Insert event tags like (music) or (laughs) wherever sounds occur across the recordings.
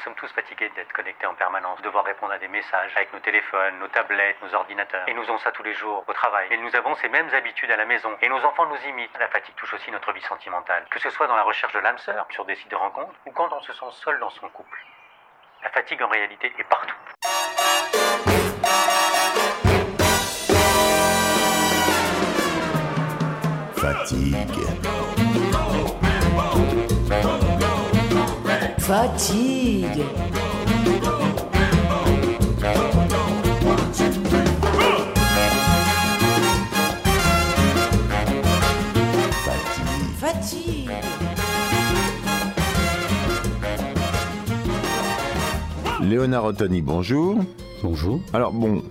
Sommes tous fatigués d'être connectés en permanence, de devoir répondre à des messages avec nos téléphones, nos tablettes, nos ordinateurs. Et nous avons ça tous les jours, au travail. Et nous avons ces mêmes habitudes à la maison. Et nos enfants nous imitent. La fatigue touche aussi notre vie sentimentale. Que ce soit dans la recherche de l'âme sœur, sur des sites de rencontres, ou quand on se sent seul dans son couple. La fatigue en réalité est partout. Fatigue. Fatigue. Fatigue. Fatigue. Léonard Ottoni, bonjour. Bonjour. Alors bon,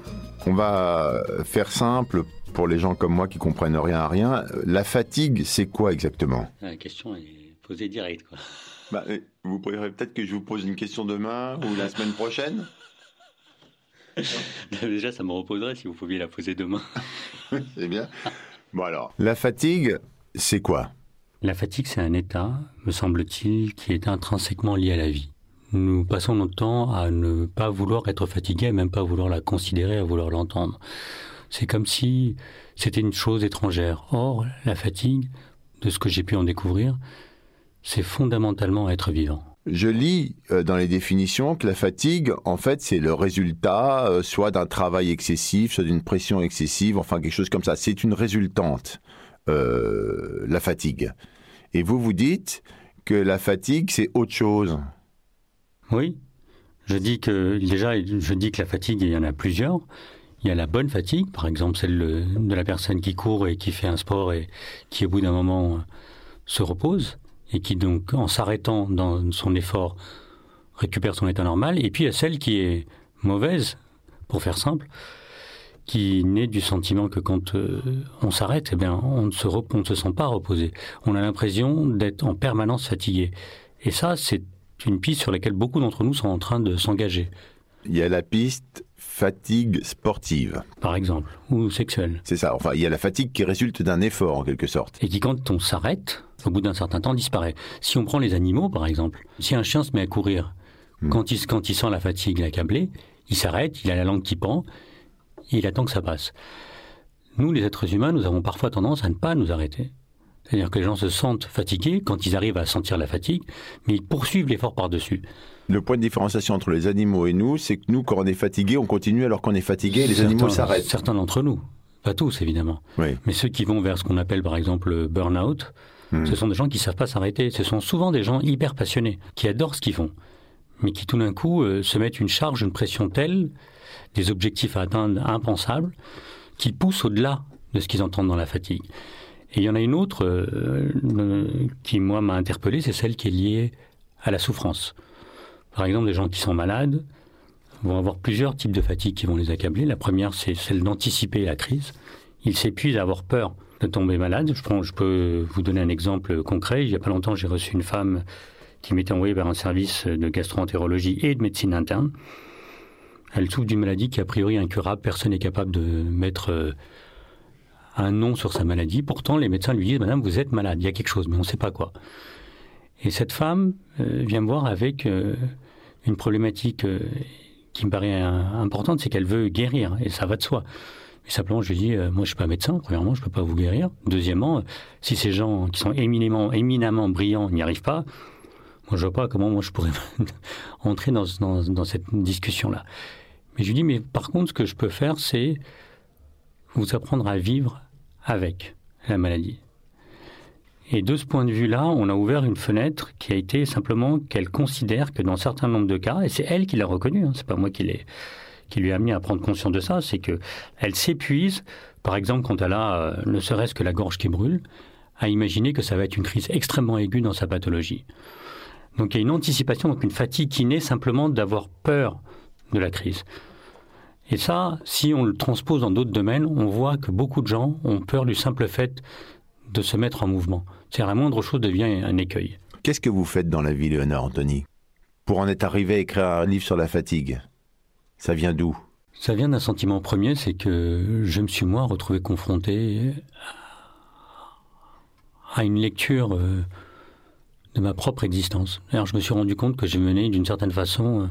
on va faire simple pour les gens comme moi qui comprennent rien à rien. La fatigue, c'est quoi exactement? La question est posée direct. Quoi. Bah, euh, Vous préférez peut-être que je vous pose une question demain ou la (laughs) semaine prochaine? Déjà, ça me reposerait si vous pouviez la poser demain. (laughs) C'est bien. Bon alors, la fatigue, c'est quoi? La fatigue, c'est un état, me semble-t-il, qui est intrinsèquement lié à la vie. Nous passons notre temps à ne pas vouloir être fatigué, à même pas vouloir la considérer, à vouloir l'entendre. C'est comme si c'était une chose étrangère. Or, la fatigue, de ce que j'ai pu en découvrir, c'est fondamentalement être vivant. Je lis euh, dans les définitions que la fatigue, en fait, c'est le résultat euh, soit d'un travail excessif, soit d'une pression excessive, enfin quelque chose comme ça. C'est une résultante, euh, la fatigue. Et vous vous dites que la fatigue, c'est autre chose. Oui, je dis que déjà, je dis que la fatigue, il y en a plusieurs. Il y a la bonne fatigue, par exemple celle de la personne qui court et qui fait un sport et qui, au bout d'un moment, se repose et qui donc, en s'arrêtant dans son effort, récupère son état normal. Et puis il y a celle qui est mauvaise, pour faire simple, qui naît du sentiment que quand euh, on s'arrête, eh bien, on ne, se on ne se sent pas reposé. On a l'impression d'être en permanence fatigué. Et ça, c'est une piste sur laquelle beaucoup d'entre nous sont en train de s'engager, Il y a la piste fatigue sportive. par exemple, ou sexuelle. C'est ça. Enfin, il y a la fatigue qui résulte d'un effort, en quelque sorte. Et qui, quand on s'arrête, au bout d'un certain temps, disparaît. Si on prend les animaux, par exemple, si un chien se met à courir, Hmm. quand, il, quand il sent la fatigue l'accablée, il s'arrête, il a la langue qui pend, et il attend que ça passe. Nous, les êtres humains, nous avons parfois tendance à ne pas nous arrêter. C'est-à-dire que les gens se sentent fatigués quand ils arrivent à sentir la fatigue, mais ils poursuivent l'effort par-dessus. Le point de différenciation entre les animaux et nous, c'est que nous, quand on est fatigué, on continue alors qu'on est fatigué et les animaux s'arrêtent. Certains d'entre nous, pas tous évidemment. Oui. Mais ceux qui vont vers ce qu'on appelle par exemple le burn-out, Hmm. ce sont des gens qui ne savent pas s'arrêter. Ce sont souvent des gens hyper passionnés, qui adorent ce qu'ils font, mais qui tout d'un coup euh, se mettent une charge, une pression telle, des objectifs à atteindre impensables, qu'ils poussent au-delà de ce qu'ils entendent dans la fatigue. Et il y en a une autre euh, euh, qui, moi, m'a interpellé, c'est celle qui est liée à la souffrance. Par exemple, des gens qui sont malades vont avoir plusieurs types de fatigue qui vont les accabler. La première, c'est celle d'anticiper la crise. Ils s'épuisent à avoir peur de tomber malade. Je, je peux vous donner un exemple concret. Il n'y a pas longtemps, j'ai reçu une femme qui m'était envoyée vers un service de gastroentérologie et de médecine interne. Elle souffre d'une maladie qui est a priori incurable. Personne n'est capable de mettre euh, un nom sur sa maladie. Pourtant, les médecins lui disent, Madame, vous êtes malade, il y a quelque chose, mais on ne sait pas quoi. Et cette femme euh, vient me voir avec euh, une problématique euh, qui me paraît euh, importante, c'est qu'elle veut guérir, et ça va de soi. Mais simplement, je lui dis, euh, moi, je suis pas médecin. Premièrement, je peux pas vous guérir. Deuxièmement, si ces gens qui sont éminemment, éminemment brillants n'y arrivent pas, moi, je vois pas comment moi je pourrais (laughs) entrer dans, dans, dans cette discussion-là. Mais je lui dis, mais par contre, ce que je peux faire, c'est vous apprendre à vivre avec la maladie. Et de ce point de vue-là, on a ouvert une fenêtre qui a été simplement qu'elle considère que dans certains nombres de cas, et c'est elle qui l'a reconnu, hein, c'est pas moi qui l'ai qui lui a amené à prendre conscience de ça, c'est que elle s'épuise, par exemple quand elle a euh, ne serait-ce que la gorge qui brûle, à imaginer que ça va être une crise extrêmement aiguë dans sa pathologie. Donc il y a une anticipation, donc une fatigue qui naît simplement d'avoir peur de la crise. Et ça, si on le transpose dans d'autres domaines, on voit que beaucoup de gens ont peur du simple fait de se mettre en mouvement. C'est la moindre chose devient un écueil. Qu'est-ce que vous faites dans la vie, Léonard Anthony? Pour en être arrivé à écrire un livre sur la fatigue, ça vient d'où? Ça vient d'un sentiment premier, c'est que je me suis moi retrouvé confronté à une lecture euh, de ma propre existence. Alors je me suis rendu compte que j'ai mené d'une certaine façon euh,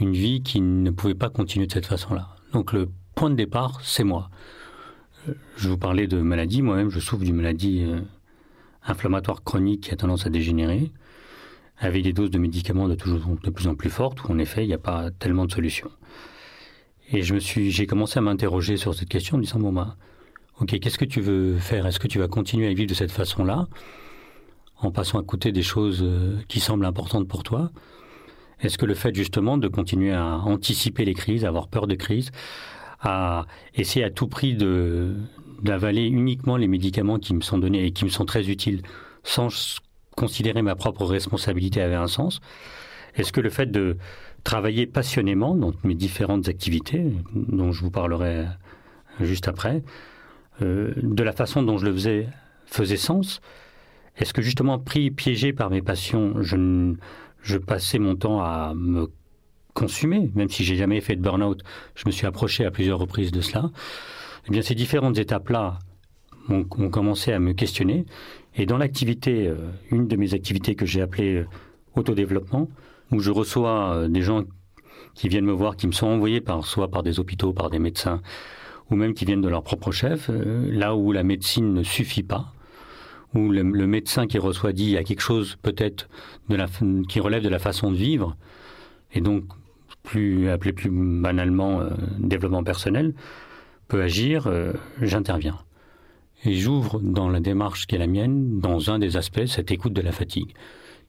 une vie qui ne pouvait pas continuer de cette façon-là. Donc le point de départ, c'est moi. Euh, je vous parlais de maladie, moi-même je souffre d'une maladie inflammatoire chronique qui a tendance à dégénérer, avec des doses de médicaments de, toujours, de plus en plus fortes, où en effet il n'y a pas tellement de solutions. Et j'ai commencé à m'interroger sur cette question en me disant bon bah, ok, qu'est-ce que tu veux faire? Est-ce que tu vas continuer à vivre de cette façon-là, en passant à côté des choses euh, qui semblent importantes pour toi? Est-ce que le fait justement de continuer à anticiper les crises, à avoir peur de crises, à essayer à tout prix de d'avaler uniquement les médicaments qui me sont donnés et qui me sont très utiles, sans considérer ma propre responsabilité avait un sens Est-ce que le fait de travailler passionnément dans mes différentes activités, dont je vous parlerai juste après, euh, de la façon dont je le faisais faisait sens Est-ce que justement pris, piégé par mes passions, je, je passais mon temps à me consumer, même si j'ai jamais fait de burn-out, je me suis approché à plusieurs reprises de cela. Eh bien, ces différentes étapes-là ont, commencé à me questionner. Et dans l'activité, euh, une de mes activités que j'ai appelée euh, autodéveloppement, où je reçois des gens qui viennent me voir, qui me sont envoyés par, soit par des hôpitaux, par des médecins, ou même qui viennent de leur propre chef, euh, là où la médecine ne suffit pas, où le, médecin qui reçoit dit il a quelque chose peut-être qui relève de la façon de vivre, et donc plus appelé plus banalement euh, développement personnel, peut agir, euh, j'interviens. Et j'ouvre dans la démarche qui est la mienne, dans un des aspects, cette écoute de la fatigue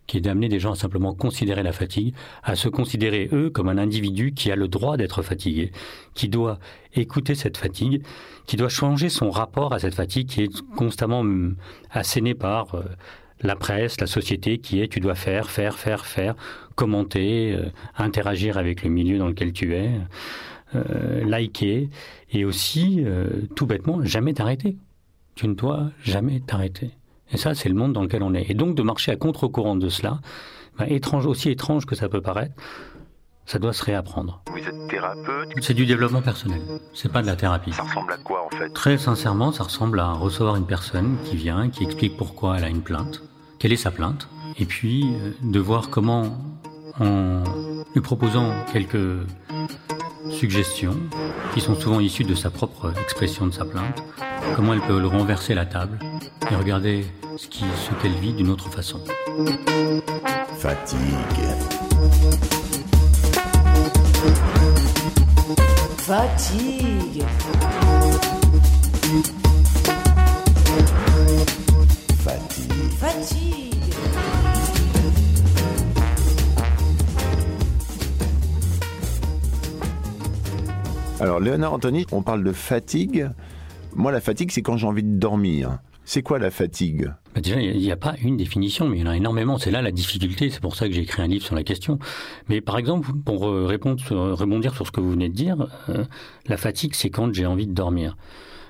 qui est d'amener des gens à simplement considérer la fatigue, à se considérer eux comme un individu qui a le droit d'être fatigué, qui doit écouter cette fatigue, qui doit changer son rapport à cette fatigue qui est constamment hum, assénée par euh, la presse, la société, qui est tu dois faire, faire, faire, faire, commenter, euh, interagir avec le milieu dans lequel tu es, euh, liker, et aussi, tout bêtement, jamais t'arrêter. Tu ne dois jamais t'arrêter. Et ça, c'est le monde dans lequel on est. Et donc de marcher à contre-courant de cela, ben, étrange, aussi étrange que ça peut paraître, ça doit se réapprendre. Vous êtes thérapeute C'est du développement personnel. C'est pas de la thérapie. Ça ressemble à quoi en fait? Très sincèrement, ça ressemble à recevoir une personne qui vient, qui explique pourquoi elle a une plainte, quelle est sa plainte, et puis euh, de voir comment, en lui proposant quelques suggestions, qui sont souvent issues de sa propre expression de sa plainte, comment elle peut le renverser la table et regarder ce qu'elle ce vit d'une autre façon. Fatigue. Fatigue. Fatigue. Fatigue. Alors, Léonard Anthony, on parle de fatigue. Moi, la fatigue, c'est quand j'ai envie de dormir. C'est quoi la fatigue? Bah, Déjà, il n'y a, pas une définition, mais il y en a énormément. C'est là la difficulté. C'est pour ça que j'ai écrit un livre sur la question. Mais par exemple, pour euh, répondre, rebondir sur ce que vous venez de dire, euh, la fatigue, c'est quand j'ai envie de dormir.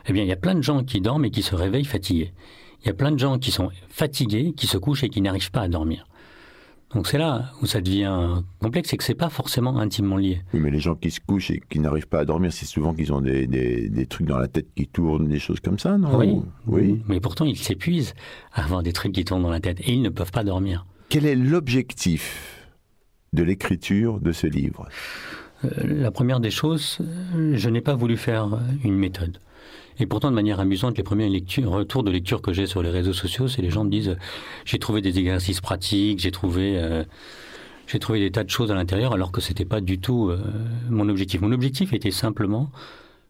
Eh bien, il y a plein de gens qui dorment et qui se réveillent fatigués. Il y a plein de gens qui sont fatigués, qui se couchent et qui n'arrivent pas à dormir. Donc c'est là où ça devient complexe, c'est que c'est pas forcément intimement lié. Oui, mais les gens qui se couchent et qui n'arrivent pas à dormir, c'est souvent qu'ils ont des, des, trucs dans la tête qui tournent, des choses comme ça, non? Oui. Oui. Mais pourtant, ils s'épuisent à avoir des trucs qui tournent dans la tête et ils ne peuvent pas dormir. Quel est l'objectif de l'écriture de ce livre? Euh, La première des choses, je n'ai pas voulu faire une méthode. Et pourtant, de manière amusante, les premiers retours de lecture que j'ai sur les réseaux sociaux, c'est les gens me disent j'ai trouvé des exercices pratiques, j'ai trouvé euh, j'ai trouvé des tas de choses à l'intérieur, alors que c'était pas du tout euh, mon objectif. Mon objectif était simplement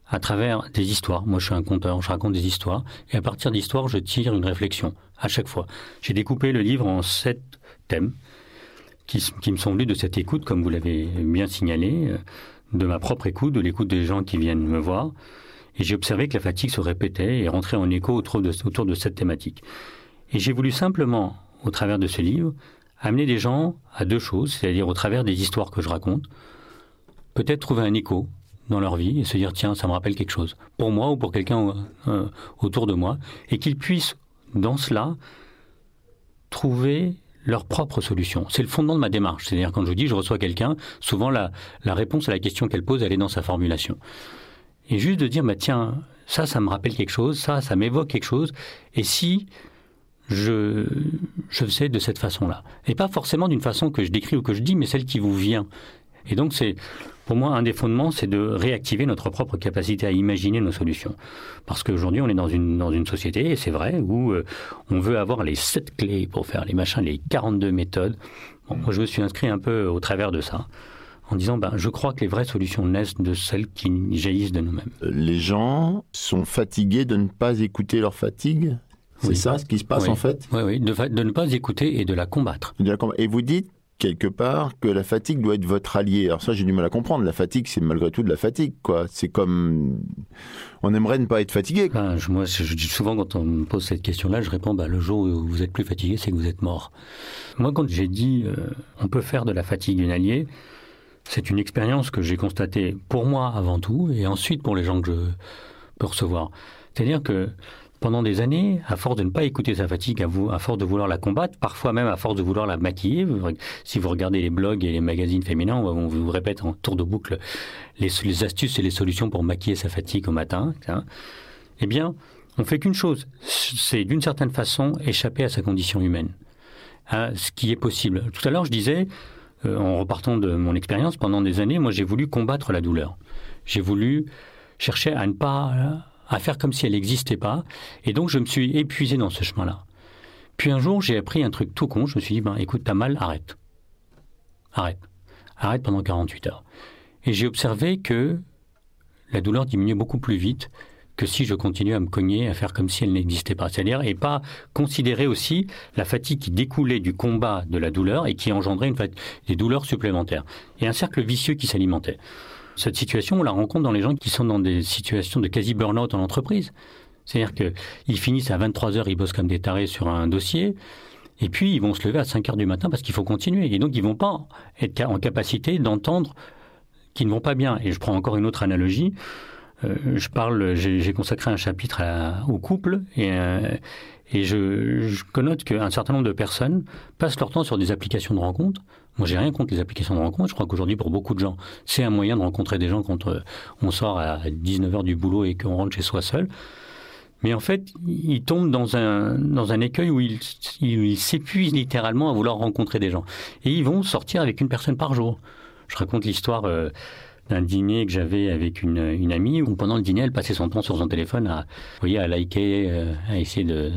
à travers des histoires. Moi, je suis un conteur, je raconte des histoires, et à partir d'histoires, je tire une réflexion à chaque fois. J'ai découpé le livre en sept thèmes qui, me sont venus de cette écoute, comme vous l'avez bien signalé, euh, de ma propre écoute, de l'écoute des gens qui viennent me voir et j'ai observé que la fatigue se répétait et rentrait en écho autour de, cette thématique. Et j'ai voulu simplement, au travers de ce livre, amener des gens à deux choses, c'est-à-dire au travers des histoires que je raconte, peut-être trouver un écho dans leur vie et se dire tiens, ça me rappelle quelque chose, pour moi ou pour quelqu'un euh, autour de moi, et qu'ils puissent, dans cela, trouver leur propre solution. C'est le fondement de ma démarche. C'est-à-dire quand je dis je reçois quelqu'un, souvent la réponse à la question qu'elle pose, elle est dans sa formulation. Et juste de dire, bah, tiens, ça, ça me rappelle quelque chose, ça, ça m'évoque quelque chose, et si je, je faisais de cette façon-là. Et pas forcément d'une façon que je décris ou que je dis, mais celle qui vous vient. Et donc, c'est, pour moi, un des fondements, c'est de réactiver notre propre capacité à imaginer nos solutions. Parce qu'aujourd'hui, on est dans une, dans une société, et c'est vrai, où euh, on veut avoir les sept clés pour faire les machins, les 42 méthodes. moi, je me suis inscrit un peu au travers de ça en disant ben, je crois que les vraies solutions naissent de celles qui jaillissent de nous-mêmes. Les gens sont fatigués de ne pas écouter leur fatigue c'est ça ce qui se passe en fait Oui, oui, de, de, ne pas écouter et de la combattre. Et vous dites quelque part que la fatigue doit être votre allié. Alors ça, j'ai du mal à comprendre. La fatigue, c'est malgré tout de la fatigue, quoi. C'est comme on aimerait ne pas être fatigué. Ben, je, moi, je, dis souvent quand on me pose cette question-là, je réponds bah, le jour où vous êtes plus fatigué, c'est que vous êtes mort. Moi, quand j'ai dit euh, on peut faire de la fatigue une alliée, c'est une expérience que j'ai constatée pour moi avant tout, et ensuite pour les gens que je peux recevoir. C'est-à-dire que pendant des années, à force de ne pas écouter sa fatigue, à, vous, à force de vouloir la combattre, parfois même à force de vouloir la maquiller. Si vous regardez les blogs et les magazines féminins, on vous répète en tour de boucle les, astuces et les solutions pour maquiller sa fatigue au matin. Eh bien, on fait qu'une chose, c'est d'une certaine façon échapper à sa condition humaine, à ce qui est possible. Tout à l'heure, je disais, euh, en repartant de mon expérience, pendant des années, moi j'ai voulu combattre la douleur. J'ai voulu chercher à ne pas à faire comme si elle n'existait pas. Et donc, je me suis épuisé dans ce chemin-là. Puis un jour, j'ai appris un truc tout con. Je me suis dit, ben, écoute, t'as mal, arrête. Arrête. Arrête pendant 48 heures. Et j'ai observé que la douleur diminuait beaucoup plus vite que si je continuais à me cogner, à faire comme si elle n'existait pas. C'est-à-dire, et pas considérer aussi la fatigue qui découlait du combat de la douleur et qui engendrait des douleurs supplémentaires. Et un cercle vicieux qui s'alimentait. Cette situation, on la rencontre dans les gens qui sont dans des situations de quasi burn-out en entreprise. C'est-à-dire qu'ils finissent à 23 heures, ils bossent comme des tarés sur un dossier, et puis ils vont se lever à 5 heures du matin parce qu'il faut continuer. Et donc ils vont pas être en capacité d'entendre qu'ils ne vont pas bien. Et je prends encore une autre analogie. Euh, je parle, j'ai consacré un chapitre au couple et, euh, et je, je connote qu'un certain nombre de personnes passent leur temps sur des applications de rencontres moi, j'ai rien contre les applications de rencontre. Je crois qu'aujourd'hui, pour beaucoup de gens, c'est un moyen de rencontrer des gens quand euh, on sort à 19h du boulot et qu'on rentre chez soi seul. Mais en fait, ils tombent dans un, dans un écueil où ils il, s'épuisent littéralement à vouloir rencontrer des gens. Et ils vont sortir avec une personne par jour. Je raconte l'histoire euh, d'un dîner que j'avais avec une, une, amie où pendant le dîner, elle passait son temps sur son téléphone à, voyez, à liker, euh, à essayer de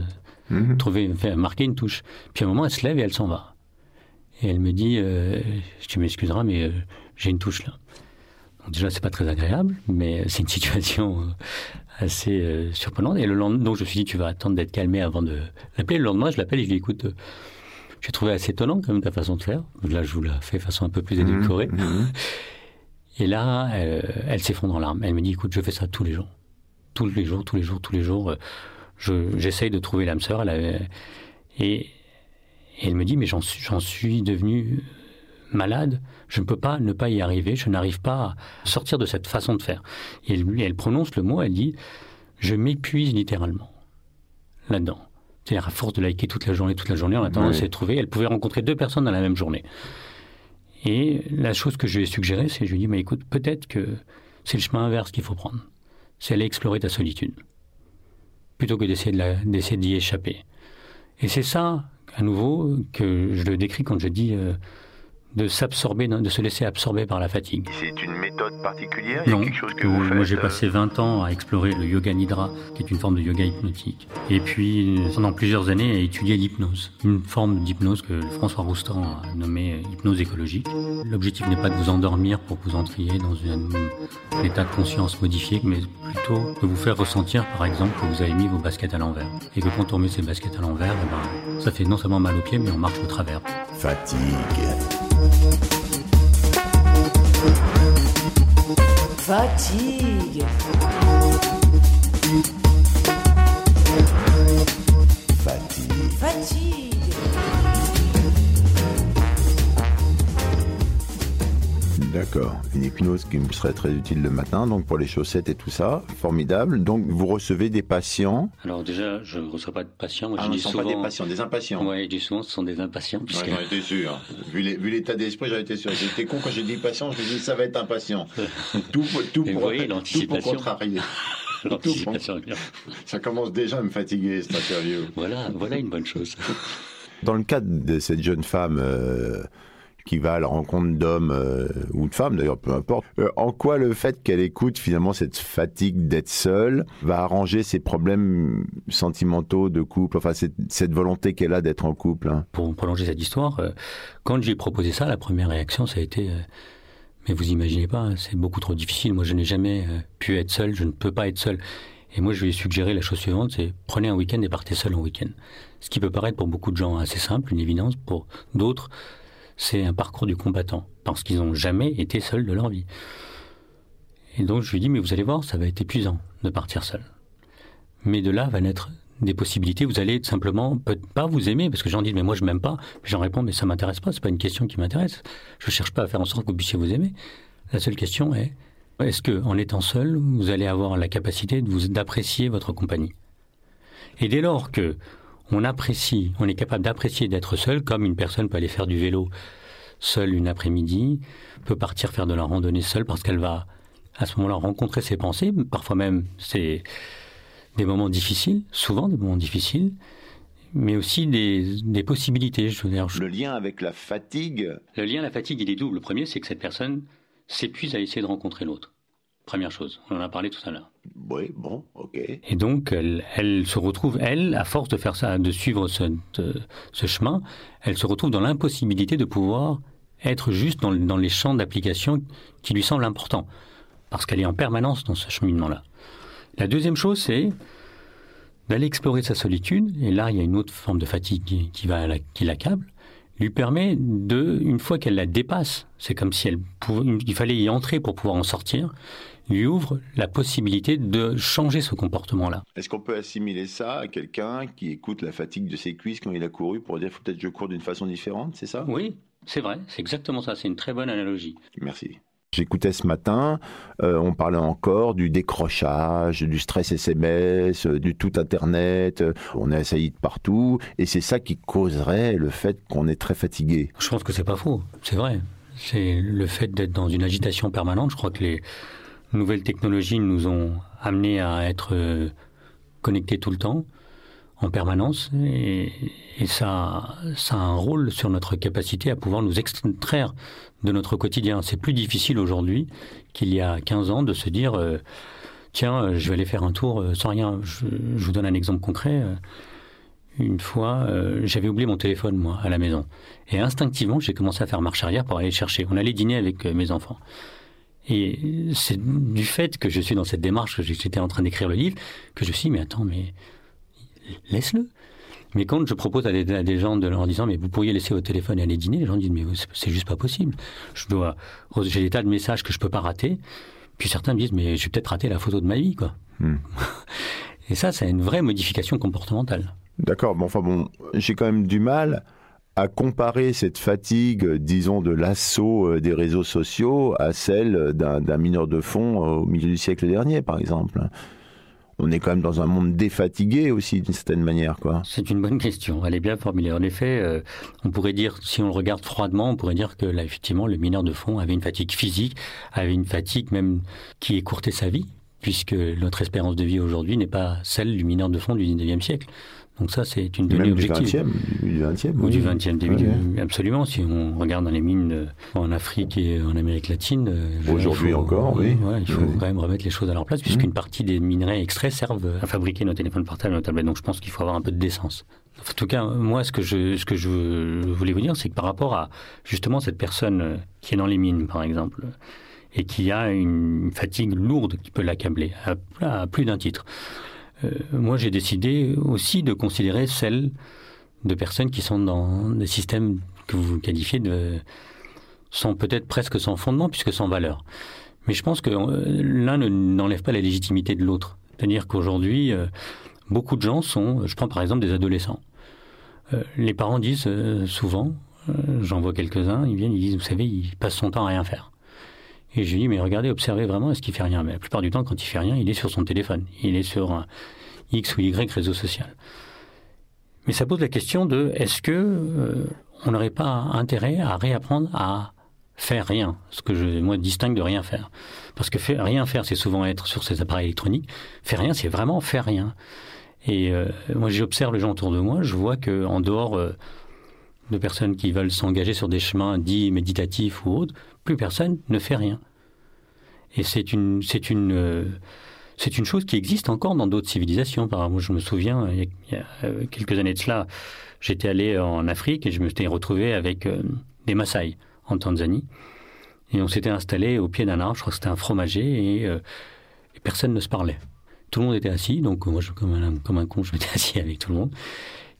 mmh trouver, marquer une touche. Puis à un moment, elle se lève et elle s'en va. Et elle me dit, euh, tu m'excuseras, mais euh, j'ai une touche là. Donc déjà, c'est pas très agréable, mais c'est une (laughs) situation euh, assez euh, surprenante. Et le lendemain, donc je me suis dit, tu vas attendre d'être calmé avant de l'appeler. Le lendemain, je l'appelle et je lui écoute, j'ai trouvé assez étonnant quand même ta façon de faire. Là, je vous la fais de façon un peu plus édulcorée. Mmh, mmh. Et là, elle s'effondre en larmes. Elle me dit, écoute, je fais ça tous les jours. Tous les jours, tous les jours, tous les jours. J'essaye de trouver l'âme sœur. Et et elle me dit, mais j'en suis devenu malade, je ne peux pas ne pas y arriver, je n'arrive pas à sortir de cette façon de faire. Et elle, elle prononce le mot, elle dit, je m'épuise littéralement là-dedans. C'est-à-dire à force de liker toute la journée, toute la journée, on a tendance à trouver. Elle pouvait rencontrer deux personnes dans la même journée. Et la chose que je lui ai suggérée, c'est je lui ai dit, écoute, peut-être que c'est le chemin inverse qu'il faut prendre. C'est aller explorer ta solitude. Plutôt que d'essayer d'y échapper. Et c'est ça à nouveau, que je le décris quand je dis euh, de s'absorber, de se laisser absorber par la fatigue. C'est une méthode particulière Non, quelque chose que vous faites, moi j'ai passé 20 euh, ans à explorer le yoga nidra, qui est une forme de yoga hypnotique. Et puis pendant plusieurs années à étudier l'hypnose, une forme d'hypnose que François Roustan a nommée hypnose écologique. L'objectif n'est pas de vous endormir pour que vous entriez dans un, état de conscience modifié, mais plutôt de vous faire ressentir par exemple que vous avez mis vos baskets à l'envers. Et que quand on met ses baskets à l'envers, eh ben, ça fait non seulement mal aux pieds, mais on marche au travers. Fatigue. Fatigue. D'accord. Une hypnose qui me serait très utile le matin, donc pour les chaussettes et tout ça. Formidable. Donc vous recevez des patients. Alors déjà, je ne reçois pas de patients. Moi, Ah, je non, dis ce sont souvent... pas des patients, des impatients. Ouais, je dis souvent, ce sont des impatients. puisque- Ouais, j'en étais sûr. Vu l'état d'esprit, j'en étais sûr. J'étais con quand j'ai dit patient, je me dis ça va être impatient. (laughs) Tout, pour- tout, pour, vous voyez, tout pour l'anticipation. contrarier. (laughs) (laughs) Ça commence déjà à me fatiguer cette interview. Voilà, voilà une bonne chose. Dans le cadre de cette jeune femme euh, qui va à la rencontre d'hommes euh, ou de femmes d'ailleurs, peu importe, euh, en quoi le fait qu'elle écoute finalement cette fatigue d'être seule va arranger ses problèmes sentimentaux de couple, enfin cette, volonté qu'elle a d'être en couple hein? Pour prolonger cette histoire, euh, quand j'ai proposé ça, la première réaction, ça a été Mais vous imaginez pas, c'est beaucoup trop difficile. Moi, je n'ai jamais pu être seul, je ne peux pas être seul. Et moi, je lui ai suggéré la chose suivante c'est prenez un week-end et partez seul en week-end. Ce qui peut paraître pour beaucoup de gens assez simple, une évidence. Pour d'autres, c'est un parcours du combattant, parce qu'ils n'ont jamais été seuls de leur vie. Et donc, je lui dit Mais vous allez voir, ça va être épuisant de partir seul. Mais de là va naître des possibilités. Vous allez simplement peut-être pas vous aimer, parce que j'en dis mais moi je m'aime pas. J'en réponds mais ça m'intéresse pas. C'est pas une question qui m'intéresse. Je cherche pas à faire en sorte que vous puissiez vous aimer. La seule question est est-ce que en étant seul, vous allez avoir la capacité d'apprécier votre compagnie? Et dès lors que on apprécie, on est capable d'apprécier d'être seul, comme une personne peut aller faire du vélo seule une après-midi, peut partir faire de la randonnée seule parce qu'elle va à ce moment-là rencontrer ses pensées, parfois même c'est des moments difficiles, souvent des moments difficiles, mais aussi des, des possibilités. Je veux dire, je- Le lien avec la fatigue, Le lien à la fatigue, il est double. Le premier, c'est que cette personne s'épuise à essayer de rencontrer l'autre. Première chose, on en a parlé tout à l'heure. Oui, bon, ok. Et donc, elle, se retrouve, elle, à force de faire ça, de suivre ce, de- ce chemin, elle se retrouve dans l'impossibilité de pouvoir être juste dans, dans les champs d'application qui lui semblent importants. Parce qu'elle est en permanence dans ce cheminement-là. La deuxième chose, c'est d'aller explorer sa solitude. Et là, il y a une autre forme de fatigue qui, va, la- qui l'accable lui permet de, une fois qu'elle la dépasse, c'est comme si elle pouvait, il fallait y entrer pour pouvoir en sortir, lui ouvre la possibilité de changer ce comportement-là. Est-ce qu'on peut assimiler ça à quelqu'un qui écoute la fatigue de ses cuisses quand il a couru pour dire faut peut-être que je cours d'une façon différente, c'est ça? Oui, c'est vrai, c'est exactement ça, c'est une très bonne analogie. Merci. J'écoutais ce matin, euh, on parlait encore du décrochage, du stress SMS, euh, du tout Internet, euh, on est assailli de partout, et c'est ça qui causerait le fait qu'on est très fatigué. Je pense que c'est pas faux, c'est vrai. C'est le fait d'être dans une agitation permanente. Je crois que les nouvelles technologies nous ont amenés à être connectés tout le temps, en permanence, et, ça, a un rôle sur notre capacité à pouvoir nous extraire de notre quotidien. C'est plus difficile aujourd'hui qu'il y a 15 ans de se dire euh, tiens, euh, je vais aller faire un tour euh, sans rien. Je, vous donne un exemple concret. Une fois, j'avais oublié mon téléphone, moi, à la maison. Et instinctivement, j'ai commencé à faire marche arrière pour aller le chercher. On allait dîner avec mes enfants. Et c'est du fait que je suis dans cette démarche, que j'étais en train d'écrire le livre, que je me suis dit, mais attends, mais laisse-le. Mais quand je propose à des, à des gens de leur disant, mais vous pourriez laisser votre téléphone et aller dîner, les gens disent, mais c'est- juste pas possible. Je dois, j'ai des tas de messages que je peux pas rater. Puis certains me disent, mais je vais peut-être rater la photo de ma vie, quoi. Hmm. (laughs) Et ça, c'est une vraie modification comportementale. D'accord, mais enfin bon, j'ai quand même du mal à comparer cette fatigue, disons, de l'assaut euh, des réseaux sociaux à celle d'un d'un mineur de fond euh, au milieu du siècle dernier, par exemple. On est quand même dans un monde défatigué aussi, d'une certaine manière, quoi. C'est une bonne question. Elle est bien formulée. En effet, euh, on pourrait dire, si on le regarde froidement, on pourrait dire que là, effectivement, le mineur de fond avait une fatigue physique, avait une fatigue même qui écourtait sa vie, puisque notre espérance de vie aujourd'hui n'est pas celle du mineur de fond du 19e siècle. Donc ça, c'est une donnée Même du objective. 20e, du 20e. Ou oui. du 20e début, Ouais, absolument. Si on regarde dans les mines euh, en Afrique et en Amérique latine, euh, Aujourd'hui encore, oui. ouais, il faut quand même remettre les choses à leur place, puisqu'une partie des minerais extraits servent à fabriquer nos téléphones portables, nos tablettes. Donc je pense qu'il faut avoir un peu de décence. En tout cas, moi, ce que je, ce que je voulais vous dire, c'est que par rapport à justement cette personne euh, qui est dans les mines, par exemple, et qui a une fatigue lourde qui peut l'accabler à, plus d'un titre. Euh, moi, j'ai décidé aussi de considérer celles de personnes qui sont dans des systèmes que vous qualifiez de sont peut-être presque sans fondement puisque sans valeur. Mais je pense que euh, l'un ne- n'enlève pas la légitimité de l'autre. C'est-à-dire qu'aujourd'hui, euh, beaucoup de gens sont, je prends par exemple des adolescents. Les parents disent souvent, j'en vois quelques-uns, ils viennent, ils disent, vous savez, il passe son temps à rien faire. Et je lui dis, mais regardez, observez vraiment, est-ce qu'il fait rien? Mais la plupart du temps, quand il fait rien, il est sur son téléphone. Il est sur un X ou Y réseau social. Mais ça pose la question de, est-ce que euh, on n'aurait pas intérêt à réapprendre à faire rien, ce que je moi distingue de rien faire. Parce que rien faire, c'est souvent être sur ces appareils électroniques. Faire rien, c'est vraiment faire rien. Et euh, moi, j'observe les gens autour de moi, je vois que en dehors euh, de personnes qui veulent s'engager sur des chemins dits méditatifs ou autres, plus personne ne fait rien. Et c'est une, c'est une, euh, c'est une chose qui existe encore dans d'autres civilisations. Par exemple, je me souviens, il y a, quelques années de cela, j'étais allé en Afrique et je me suis retrouvé avec des Maasai en Tanzanie. Et on s'était installé au pied d'un arbre, je crois que c'était un fromager, et, et personne ne se parlait tout le monde était assis, donc moi, je, comme, un, comme un con, je m'étais (laughs) assis avec tout le monde.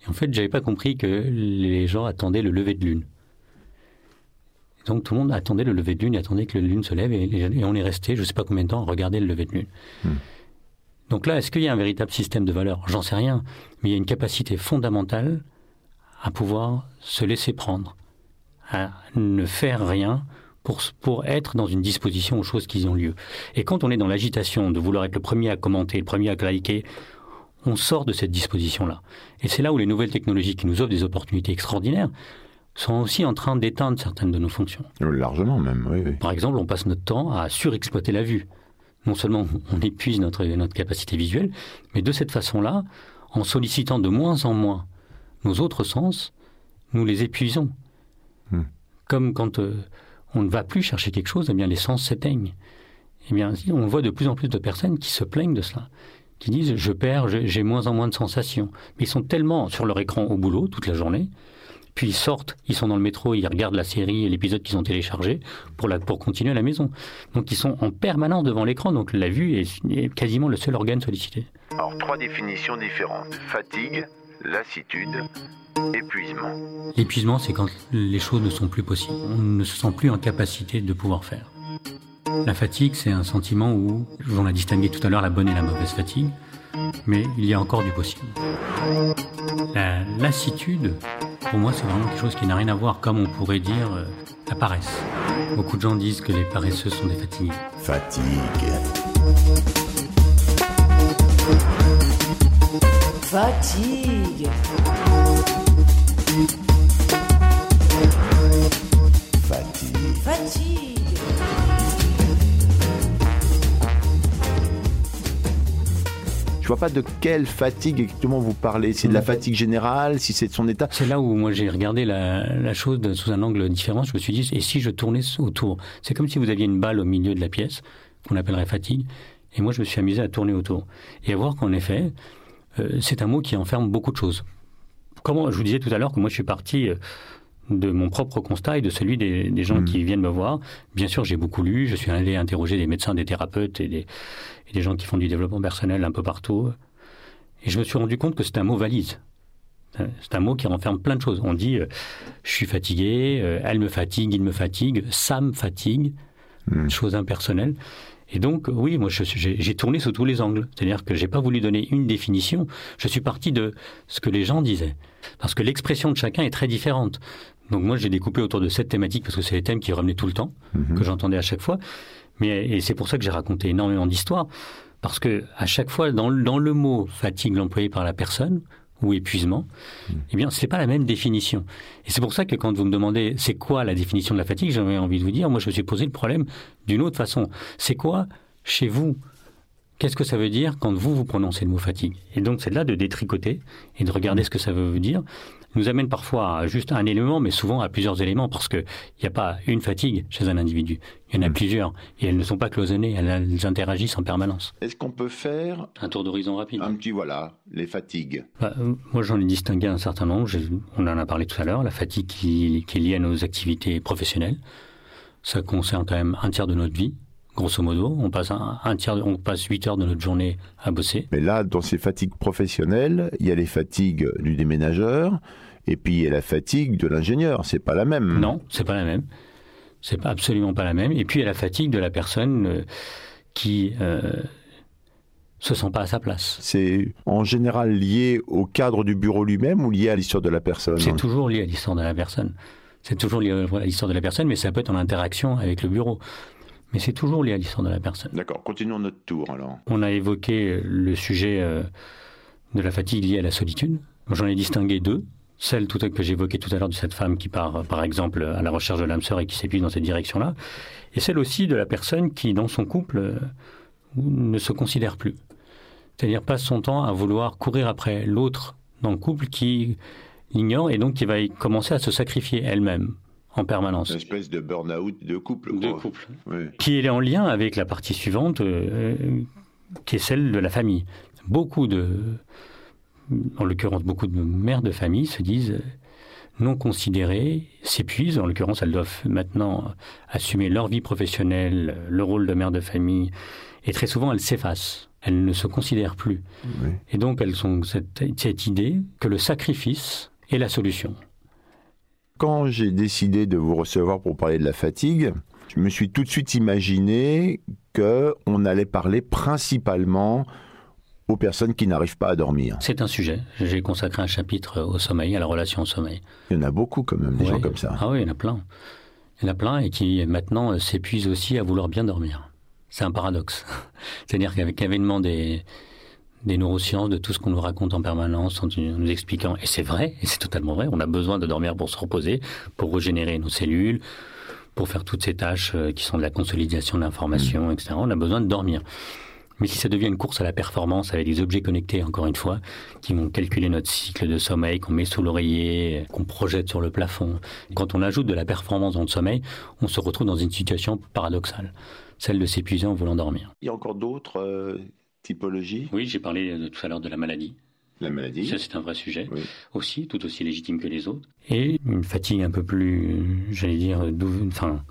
Et en fait, j'avais pas compris que les gens attendaient le lever de lune. donc tout le monde attendait le lever de lune, attendait que la lune se lève, et, on est resté, je ne sais pas combien de temps, à regarder le lever de lune. Hmm. Donc là, est-ce qu'il y a un véritable système de valeurs? J'en sais rien, mais il y a une capacité fondamentale à pouvoir se laisser prendre, à ne faire rien pour, pour être dans une disposition aux choses qui ont lieu. Et quand on est dans l'agitation de vouloir être le premier à commenter, le premier à liker, on sort de cette disposition-là. Et c'est là où les nouvelles technologies qui nous offrent des opportunités extraordinaires sont aussi en train d'éteindre certaines de nos fonctions. Largement même, oui, Par exemple, on passe notre temps à surexploiter la vue. Non seulement on épuise notre, notre capacité visuelle, mais de cette façon-là, en sollicitant de moins en moins nos autres sens, nous les épuisons. Hmm. Comme quand euh, on ne va plus chercher quelque chose, eh bien les sens s'éteignent. Eh bien, on voit de plus en plus de personnes qui se plaignent de cela, qui disent je perds, j'ai moins en moins de sensations. Mais ils sont tellement sur leur écran au boulot toute la journée, puis ils sortent, ils sont dans le métro, ils regardent la série et l'épisode qu'ils ont téléchargé pour, la, pour continuer à la maison. Donc ils sont en permanence devant l'écran, donc la vue est quasiment le seul organe sollicité. Alors trois définitions différentes fatigue, lassitude, épuisement. L'épuisement, c'est quand les choses ne sont plus possibles. On ne se sent plus en capacité de pouvoir faire. La fatigue, c'est un sentiment où, on a distingué tout à l'heure la bonne et la mauvaise fatigue, mais il y a encore du possible. La lassitude, pour moi, c'est vraiment quelque chose qui n'a rien à voir, comme on pourrait dire, euh, la paresse. Beaucoup de gens disent que les paresseux sont des fatigués. Fatigue. Fatigue. Fatigue. Fatigue. Je vois pas de quelle fatigue exactement vous parlez. C'est de la fatigue générale, si c'est de son état. C'est là où moi j'ai regardé la, chose sous un angle différent. Je me suis dit, et si je tournais autour? C'est comme si vous aviez une balle au milieu de la pièce, qu'on appellerait fatigue. Et moi, je me suis amusé à tourner autour. Et à voir qu'en effet, euh, c'est un mot qui enferme beaucoup de choses comment je vous disais tout à l'heure que moi je suis parti euh, de mon propre constat et de celui des, gens hmm. qui viennent me voir. Bien sûr, j'ai beaucoup lu, je suis allé interroger des médecins, des thérapeutes et des, gens qui font du développement personnel un peu partout. Et je me suis rendu compte que c'est un mot valise. Euh, c'est un mot qui renferme plein de choses. On dit euh, je suis fatigué, elle me fatigue, il me fatigue, ça me fatigue, hmm. chose impersonnelle. Et donc, oui, moi, j'ai tourné sous tous les angles. C'est-à-dire que j'ai pas voulu donner une définition. Je suis parti de ce que les gens disaient. Parce que l'expression de chacun est très différente. Donc moi, j'ai découpé autour de cette thématique parce que c'est les thèmes qui revenaient tout le temps, mhm. que j'entendais à chaque fois. Mais, et c'est pour ça que j'ai raconté énormément d'histoires. Parce que à chaque fois, dans, dans le mot fatigue employé par la personne, ou épuisement, mm. eh bien, c'est pas la même définition. Et c'est pour ça que quand vous me demandez c'est quoi la définition de la fatigue, j'avais envie de vous dire, moi, je me suis posé le problème d'une autre façon. C'est quoi, chez vous, Qu'est-ce que ça veut dire quand vous, vous prononcez le mot fatigue? Et donc, c'est là de détricoter et de regarder ce que ça veut dire nous amène parfois à juste un élément, mais souvent à plusieurs éléments, parce qu'il n'y a pas une fatigue chez un individu. Il y en a mm. plusieurs, et elles ne sont pas cloisonnées, elles, interagissent en permanence. Est-ce qu'on peut faire un tour d'horizon rapide Un petit, voilà, les fatigues. Bah, euh, moi, j'en ai distingué un certain nombre. On en a parlé tout à l'heure. La fatigue qui, qui est liée à nos activités professionnelles, ça concerne quand même un tiers de notre vie grosso modo. On passe un, tiers, on passe 8 heures de notre journée à bosser. Mais là, dans ces fatigues professionnelles, il y a les fatigues du déménageur, et puis il y a la fatigue de l'ingénieur. C'est pas la même. Non, c'est pas la même. C'est pas absolument pas la même. Et puis il y a la fatigue de la personne euh, qui euh, se sent pas à sa place. C'est en général lié au cadre du bureau lui-même ou lié à l'histoire de la personne? C'est toujours lié à l'histoire de la personne. C'est toujours lié à l'histoire de la personne, mais ça peut être en interaction avec le bureau. Mais c'est toujours lié à l'histoire de la personne. D'accord, continuons notre tour alors. On a évoqué le sujet euh, de la fatigue liée à la solitude. J'en ai distingué deux. Celle tout que j'évoquais tout à l'heure de cette femme qui part, par exemple, à la recherche de l'âme sœur et qui s'épuise dans cette direction-là. Et celle aussi de la personne qui, dans son couple, euh, ne se considère plus. C'est-à-dire passe son temps à vouloir courir après l'autre dans le couple qui l'ignore et donc qui va commencer à se sacrifier elle-même en permanence. Une espèce de burn-out de couple. De couple. Qui est en lien avec la partie suivante, euh, qui est celle de la famille. Beaucoup de, en l'occurrence, beaucoup de mères de famille se disent non considérées, s'épuisent. En l'occurrence, elles doivent maintenant assumer leur vie professionnelle, le rôle de mère de famille, et très souvent, elles s'effacent. Elles ne se considèrent plus. Et donc, elles ont cette, cette idée que le sacrifice est la solution. Quand j'ai décidé de vous recevoir pour parler de la fatigue, je me suis tout de suite imaginé que on allait parler principalement aux personnes qui n'arrivent pas à dormir. C'est un sujet. J'ai consacré un chapitre au sommeil, à la relation au sommeil. Il y en a beaucoup quand même, des gens comme ça. Ah oui, il y en a plein. Il y en a plein et qui maintenant s'épuisent aussi à vouloir bien dormir. C'est un paradoxe. (laughs) C'est-à-dire qu'avec l'avènement des, des neurosciences, de tout ce qu'on nous raconte en permanence, en nous expliquant, et c'est vrai, et c'est totalement vrai, on a besoin de dormir pour se reposer, pour régénérer nos cellules, pour faire toutes ces tâches euh, qui sont de la consolidation de l'information, mmh. etc. On a besoin de dormir. Mais si ça devient une course à la performance avec des objets connectés, encore une fois, qui vont calculer notre cycle de sommeil, qu'on met sous l'oreiller, qu'on projette sur le plafond, quand on ajoute de la performance dans le sommeil, on se retrouve dans une situation paradoxale, celle de s'épuiser en voulant dormir. Il y a encore d'autres euh, typologie Oui, j'ai parlé euh, tout à l'heure de la maladie. La maladie. Ça, c'est un vrai sujet. Aussi, tout aussi légitime que les autres. Et une fatigue un peu plus, j'allais dire, enfin,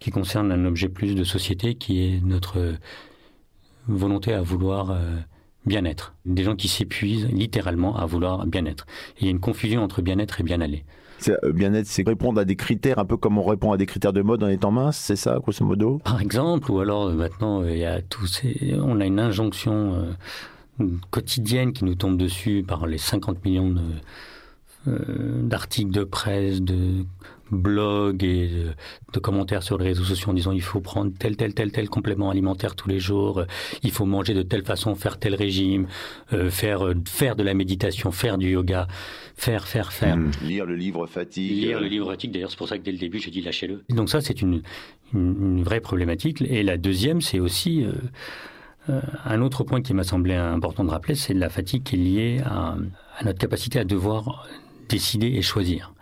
qui concerne un objet plus de société, qui est notre volonté à vouloir euh, bien-être. Des gens qui s'épuisent littéralement à vouloir bien-être. Il y a une confusion entre bien-être et bien-aller. Euh, bien-être, c'est répondre à des critères, un peu comme on répond à des critères de mode en étant mince, c'est ça, grosso modo? Par exemple, ou alors euh, maintenant, euh, il y a tous on a une injonction quotidienne qui nous tombe dessus par les 50 millions d'articles de presse, de blog et de, commentaires sur les réseaux sociaux en disant il faut prendre tel, tel, tel, tel complément alimentaire tous les jours, euh, il faut manger de telle façon, faire tel régime, euh, faire, euh, faire de la méditation, faire du yoga, faire, faire, faire. Hmm. Lire le livre fatigue. Lire le livre fatigue, d'ailleurs, c'est pour ça que dès le début, j'ai dit lâchez-le. Donc ça, c'est une, une, vraie problématique. Et la deuxième, c'est aussi... un autre point qui m'a semblé important de rappeler, c'est la fatigue qui est liée à, à notre capacité à devoir décider et choisir.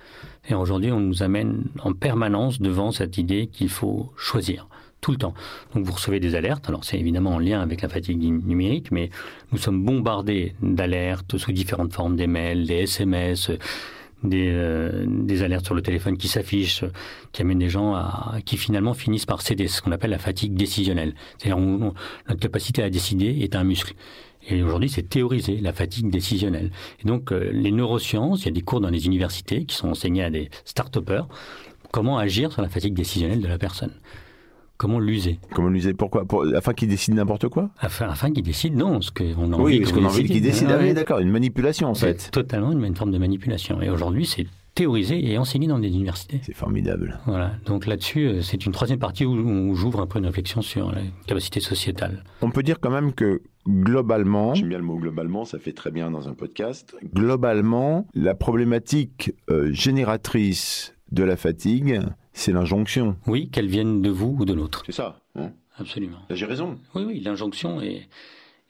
Et aujourd'hui, on nous amène en permanence devant cette idée qu'il faut choisir tout le temps. Donc vous recevez des alertes. Alors c'est évidemment en lien avec la fatigue numérique, mais nous sommes bombardés d'alertes sous différentes formes, des mails, des SMS, des, euh, des alertes sur le téléphone qui s'affichent, qui amènent des gens à, qui finalement finissent par céder, ce qu'on appelle la fatigue décisionnelle. C'est-à-dire notre capacité à décider est un muscle. Et aujourd'hui, c'est théoriser la fatigue décisionnelle. Et donc, euh, les neurosciences, il y a des cours dans les universités qui sont enseignés à des start-upers, comment agir sur la fatigue décisionnelle de la personne? Comment l'user? Comment l'user? Pourquoi? Afin qu'il décide n'importe quoi? Afin, afin qu'il décide, non, ce qu'on a envie. Oui, ce qu'on a envie qu'il décide. Ah, oui, d'accord, une manipulation en fait. Totalement une, forme de manipulation. Et aujourd'hui, c'est théorisé et enseigné dans des universités. C'est formidable. Voilà. Donc là-dessus, euh, c'est une troisième partie où j'ouvre un peu une réflexion sur la capacité sociétale. On peut dire quand même que globalement, j'aime bien le mot globalement, ça fait très bien dans un podcast. Globalement, la problématique euh, génératrice de la fatigue, c'est l'injonction. Oui, qu'elle vienne de vous ou de l'autre. C'est ça. Hein Absolument. J'ai raison. Oui, oui, l'injonction est,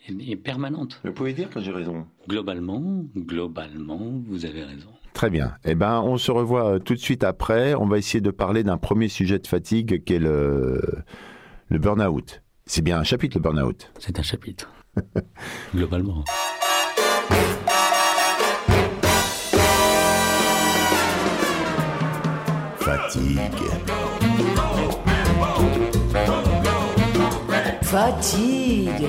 est, permanente. vous pouvez dire que j'ai raison. Globalement, globalement, vous avez raison. Très bien. Eh ben, on se revoit euh, tout de suite après. On va essayer de parler d'un premier sujet de fatigue qui est le, le burn-out. C'est bien un chapitre, le burn-out. C'est un chapitre. (laughs) Globalement. Fatigue. Fatigue.